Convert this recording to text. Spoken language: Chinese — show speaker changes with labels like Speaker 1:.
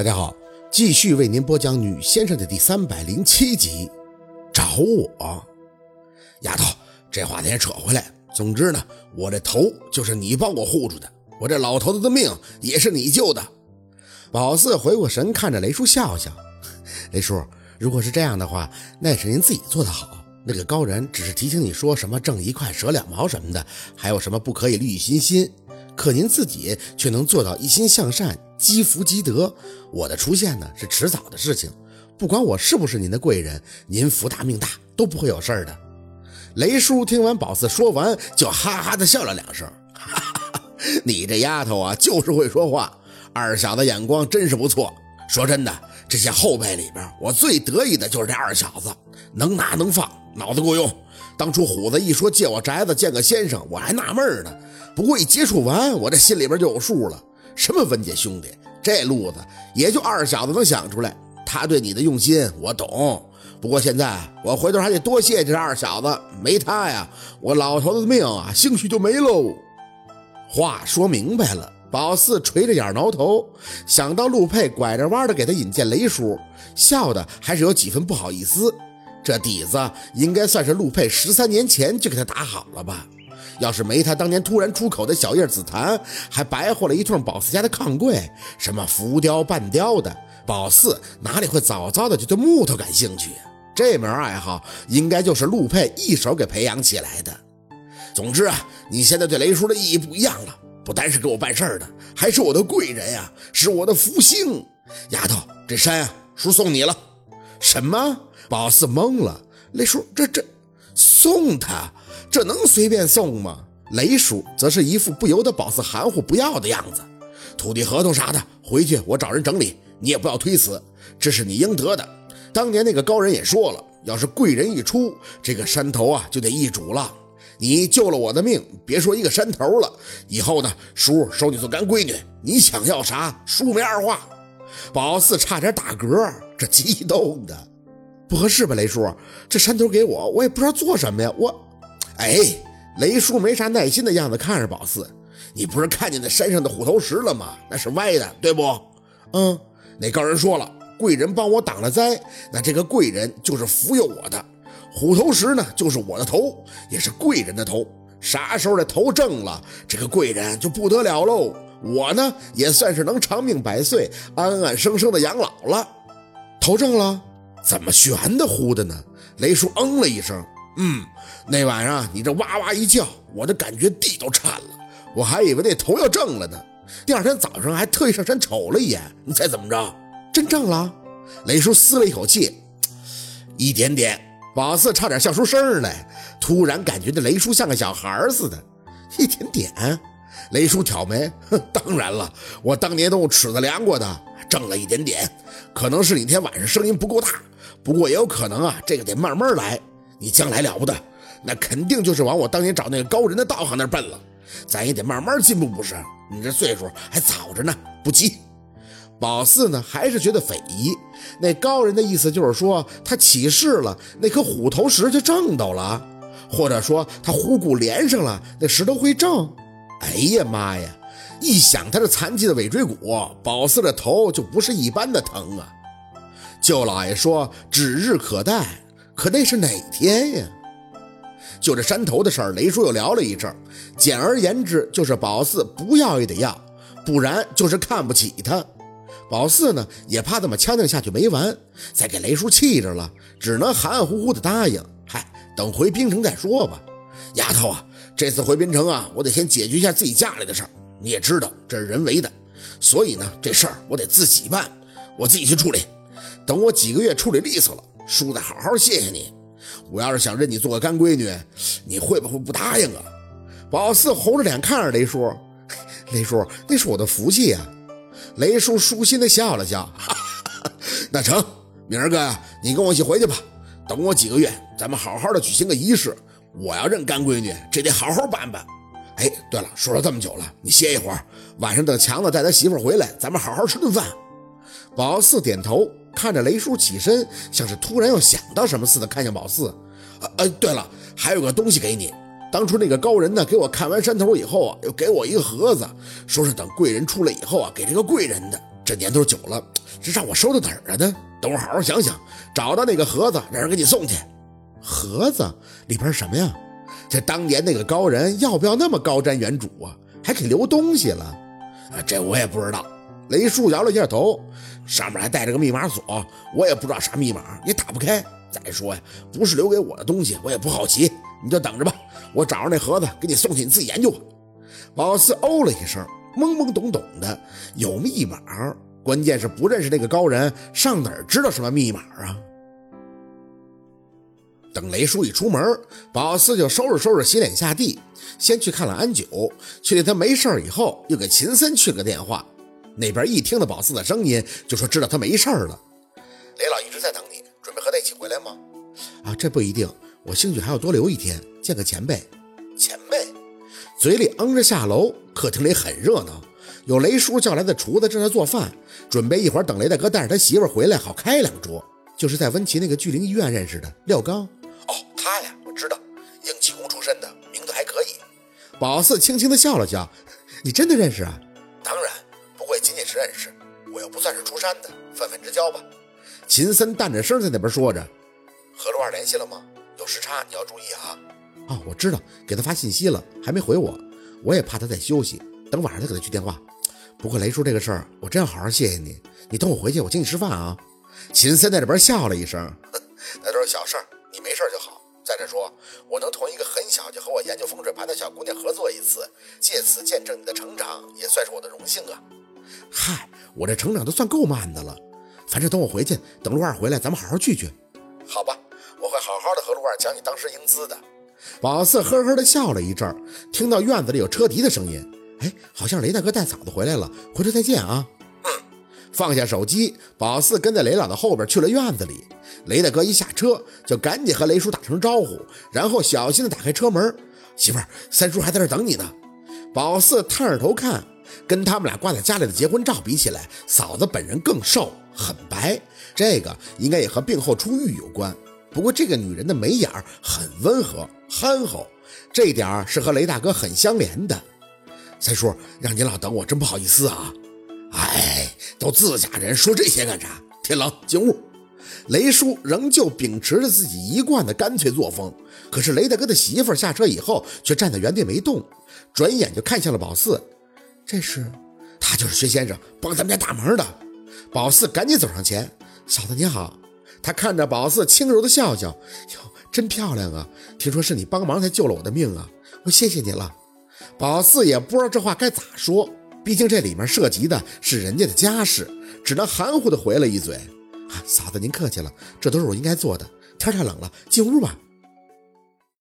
Speaker 1: 大家好，继续为您播讲《女先生》的第三百零七集。找我，丫头，这话咱扯回来。总之呢，我这头就是你帮我护住的，我这老头子的命也是你救的。宝四回过神，看着雷叔笑笑。雷叔，如果是这样的话，那是您自己做的好。那个高人只是提醒你说什么挣一块舍两毛什么的，还有什么不可以利欲熏心。可您自己却能做到一心向善，积福积德。我的出现呢是迟早的事情，不管我是不是您的贵人，您福大命大都不会有事儿的。雷叔听完宝四说完，就哈哈的笑了两声，哈哈，你这丫头啊，就是会说话。二小子眼光真是不错。说真的，这些后辈里边，我最得意的就是这二小子，能拿能放，脑子够用。当初虎子一说借我宅子见个先生，我还纳闷呢。不过一接触完，我这心里边就有数了。什么文家兄弟，这路子也就二小子能想出来。他对你的用心我懂，不过现在我回头还得多谢这二小子，没他呀，我老头子的命啊，兴许就没喽。话说明白了，宝四垂着眼挠头，想到陆佩拐着弯的给他引荐雷叔，笑的还是有几分不好意思。这底子应该算是陆佩十三年前就给他打好了吧。要是没他当年突然出口的小叶紫檀，还白活了一通宝四家的炕柜，什么浮雕半雕的，宝四哪里会早早的就对木头感兴趣？这门爱好应该就是陆佩一手给培养起来的。总之啊，你现在对雷叔的意义不一样了，不单是给我办事的，还是我的贵人呀，是我的福星。丫头，这山啊，叔送你了。什么？宝四懵了。雷叔，这这送他？这能随便送吗？雷叔则是一副不由得宝四含糊不要的样子。土地合同啥的，回去我找人整理，你也不要推辞，这是你应得的。当年那个高人也说了，要是贵人一出，这个山头啊就得易主了。你救了我的命，别说一个山头了，以后呢，叔收你做干闺女，你想要啥，叔没二话。宝四差点打嗝，这激动的不合适吧？雷叔，这山头给我，我也不知道做什么呀，我。哎，雷叔没啥耐心的样子，看着宝四，你不是看见那山上的虎头石了吗？那是歪的，对不？嗯，那高人说了，贵人帮我挡了灾，那这个贵人就是福佑我的。虎头石呢，就是我的头，也是贵人的头。啥时候这头正了，这个贵人就不得了喽。我呢，也算是能长命百岁、安安生生的养老了。头正了，怎么悬的乎的呢？雷叔嗯了一声。嗯，那晚上你这哇哇一叫，我这感觉地都颤了，我还以为那头要正了呢。第二天早上还特意上山瞅了一眼，你猜怎么着？真正了。雷叔嘶了一口气，一点点。宝四差点笑出声来，突然感觉这雷叔像个小孩似的。一点点。雷叔挑眉，哼，当然了，我当年都用尺子量过的，正了一点点。可能是你天晚上声音不够大，不过也有可能啊，这个得慢慢来。你将来了不得，那肯定就是往我当年找那个高人的道行那奔了。咱也得慢慢进步，不是？你这岁数还早着呢，不急。宝四呢，还是觉得匪夷。那高人的意思就是说，他起誓了，那颗虎头石就正到了，或者说他虎骨连上了，那石头会正。哎呀妈呀！一想他这残疾的尾椎骨，宝四的头就不是一般的疼啊。舅老爷说指日可待。可那是哪天呀？就这山头的事儿，雷叔又聊了一阵。简而言之，就是宝四不要也得要，不然就是看不起他。宝四呢，也怕这么呛呛下去没完，再给雷叔气着了，只能含含糊糊的答应。嗨，等回滨城再说吧。丫头啊，这次回滨城啊，我得先解决一下自己家里的事儿。你也知道，这是人为的，所以呢，这事儿我得自己办，我自己去处理。等我几个月处理利索了。叔得好好谢谢你。我要是想认你做个干闺女，你会不会不答应啊？宝四红着脸看着雷叔，雷叔，那是我的福气呀。雷叔舒心的笑了笑，哈 哈那成，明儿个呀，你跟我一起回去吧。等我几个月，咱们好好的举行个仪式。我要认干闺女，这得好好办办。哎，对了，说了这么久了，你歇一会儿，晚上等强子带他媳妇回来，咱们好好吃顿饭。宝四点头。看着雷叔起身，像是突然又想到什么似的，看向宝四。呃，对了，还有个东西给你。当初那个高人呢，给我看完山头以后啊，又给我一个盒子，说是等贵人出来以后啊，给这个贵人的。这年头久了，这让我收到哪儿了呢？等我好好想想，找到那个盒子，让人给你送去。盒子里边什么呀？这当年那个高人要不要那么高瞻远瞩啊？还给留东西了？啊，这我也不知道。雷叔摇了一下头，上面还带着个密码锁，我也不知道啥密码，也打不开。再说呀，不是留给我的东西，我也不好奇。你就等着吧，我找着那盒子给你送去，你自己研究吧。宝四哦了一声，懵懵懂懂的，有密码，关键是不认识那个高人，上哪儿知道什么密码啊？等雷叔一出门，宝四就收拾收拾洗脸下地，先去看了安九，确定他没事以后，又给秦森去个电话。那边一听到宝四的声音，就说知道他没事儿了。
Speaker 2: 雷老一直在等你，准备和他一起回来吗？
Speaker 1: 啊，这不一定，我兴许还要多留一天，见个前辈。
Speaker 2: 前辈，
Speaker 1: 嘴里嗯着下楼，客厅里很热闹，有雷叔叫来的厨子正在做饭，准备一会儿等雷大哥带着他媳妇回来，好开两桌。就是在温琪那个巨灵医院认识的廖刚。
Speaker 2: 哦，他呀，我知道，硬气功出身的，名字还可以。
Speaker 1: 宝四轻轻的笑了笑，你真的认识啊？
Speaker 2: 认识，我又不算是出山的，泛泛之交吧。
Speaker 1: 秦森淡着声在那边说着。
Speaker 2: 和陆二联系了吗？有时差，你要注意啊。
Speaker 1: 哦，我知道，给他发信息了，还没回我。我也怕他在休息，等晚上再给他去电话。不过雷叔这个事儿，我真要好好谢谢你。你等我回去，我请你吃饭啊。秦森在这边笑了一声，
Speaker 2: 那都是小事儿，你没事就好。再者说，我能同一个很小就和我研究风水盘的小姑娘合作一次，借此见证你的成长，也算是我的荣幸啊。
Speaker 1: 嗨，我这成长都算够慢的了。反正等我回去，等陆二回来，咱们好好聚聚。
Speaker 2: 好吧。我会好好的和陆二讲你当时英姿的。
Speaker 1: 宝四呵呵的笑了一阵，听到院子里有车笛的声音，哎，好像雷大哥带嫂子回来了，回头再见啊。
Speaker 2: 嗯，
Speaker 1: 放下手机，宝四跟在雷老的后边去了院子里。雷大哥一下车就赶紧和雷叔打声招呼，然后小心的打开车门。媳妇儿，三叔还在这等你呢。宝四探着头看，跟他们俩挂在家里的结婚照比起来，嫂子本人更瘦，很白，这个应该也和病后出狱有关。不过这个女人的眉眼很温和憨厚，这点是和雷大哥很相连的。三叔，让您老等我，真不好意思啊。
Speaker 2: 哎，都自家人，说这些干啥？天冷，进屋。
Speaker 1: 雷叔仍旧秉持着自己一贯的干脆作风，可是雷大哥的媳妇下车以后却站在原地没动，转眼就看向了宝四。这是，
Speaker 2: 他就是薛先生帮咱们家大忙的。
Speaker 1: 宝四赶紧走上前，嫂子您好。他看着宝四，轻柔的笑笑：“哟，真漂亮啊！听说是你帮忙才救了我的命啊，我谢谢你了。”宝四也不知道这话该咋说，毕竟这里面涉及的是人家的家事，只能含糊的回了一嘴：“啊，嫂子您客气了，这都是我应该做的。天太冷了，进屋吧。”